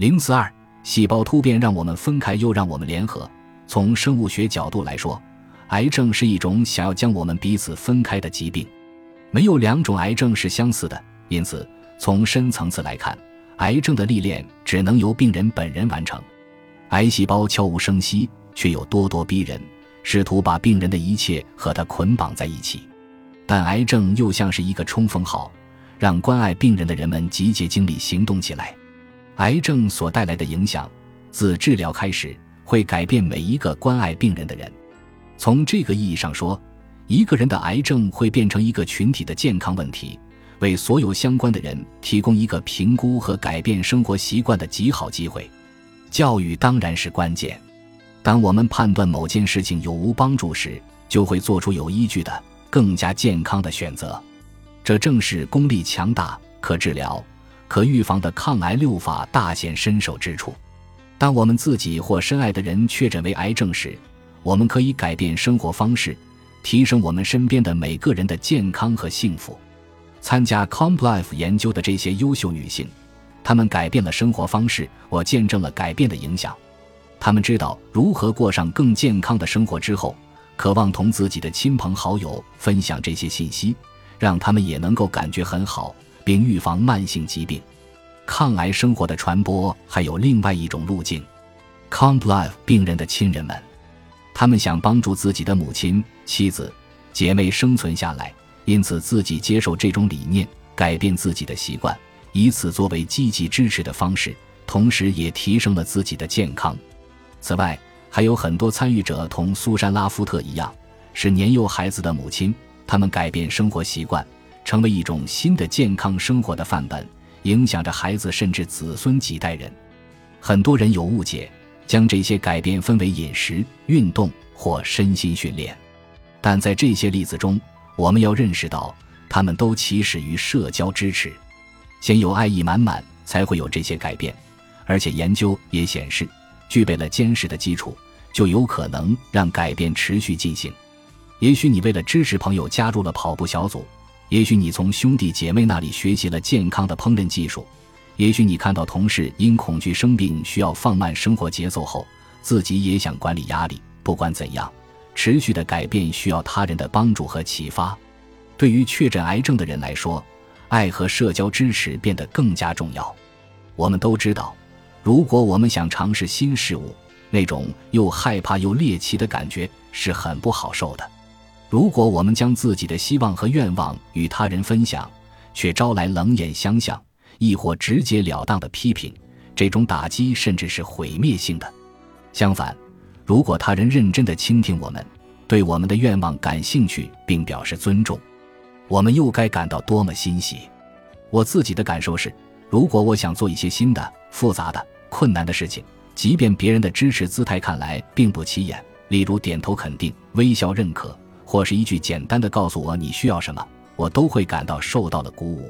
零四二，细胞突变让我们分开，又让我们联合。从生物学角度来说，癌症是一种想要将我们彼此分开的疾病。没有两种癌症是相似的，因此从深层次来看，癌症的历练只能由病人本人完成。癌细胞悄无声息，却又咄咄逼人，试图把病人的一切和他捆绑在一起。但癌症又像是一个冲锋号，让关爱病人的人们集结精力行动起来。癌症所带来的影响，自治疗开始，会改变每一个关爱病人的人。从这个意义上说，一个人的癌症会变成一个群体的健康问题，为所有相关的人提供一个评估和改变生活习惯的极好机会。教育当然是关键。当我们判断某件事情有无帮助时，就会做出有依据的、更加健康的选择。这正是功力强大、可治疗、可预防的抗癌六法大显身手之处。当我们自己或深爱的人确诊为癌症时，我们可以改变生活方式，提升我们身边的每个人的健康和幸福。参加 CompLife 研究的这些优秀女性。她们改变了生活方式，我见证了改变的影响。她们知道如何过上更健康的生活之后，渴望同自己的亲朋好友分享这些信息，让他们也能够感觉很好，并预防慢性疾病。抗癌生活的传播还有另外一种路径：CompLife 病人的亲人们，他们想帮助自己的母亲、妻子、姐妹生存下来，因此自己接受这种理念，改变自己的习惯。以此作为积极支持的方式，同时也提升了自己的健康。此外，还有很多参与者同苏珊·拉夫特一样，是年幼孩子的母亲。他们改变生活习惯，成为一种新的健康生活的范本，影响着孩子甚至子孙几代人。很多人有误解，将这些改变分为饮食、运动或身心训练，但在这些例子中，我们要认识到，他们都起始于社交支持。先有爱意满满，才会有这些改变，而且研究也显示，具备了坚实的基础，就有可能让改变持续进行。也许你为了支持朋友加入了跑步小组，也许你从兄弟姐妹那里学习了健康的烹饪技术，也许你看到同事因恐惧生病需要放慢生活节奏后，自己也想管理压力。不管怎样，持续的改变需要他人的帮助和启发。对于确诊癌症的人来说，爱和社交支持变得更加重要。我们都知道，如果我们想尝试新事物，那种又害怕又猎奇的感觉是很不好受的。如果我们将自己的希望和愿望与他人分享，却招来冷眼相向，亦或直截了当的批评，这种打击甚至是毁灭性的。相反，如果他人认真的倾听我们，对我们的愿望感兴趣，并表示尊重。我们又该感到多么欣喜！我自己的感受是，如果我想做一些新的、复杂的、困难的事情，即便别人的支持姿态看来并不起眼，例如点头肯定、微笑认可，或是一句简单的告诉我你需要什么，我都会感到受到了鼓舞。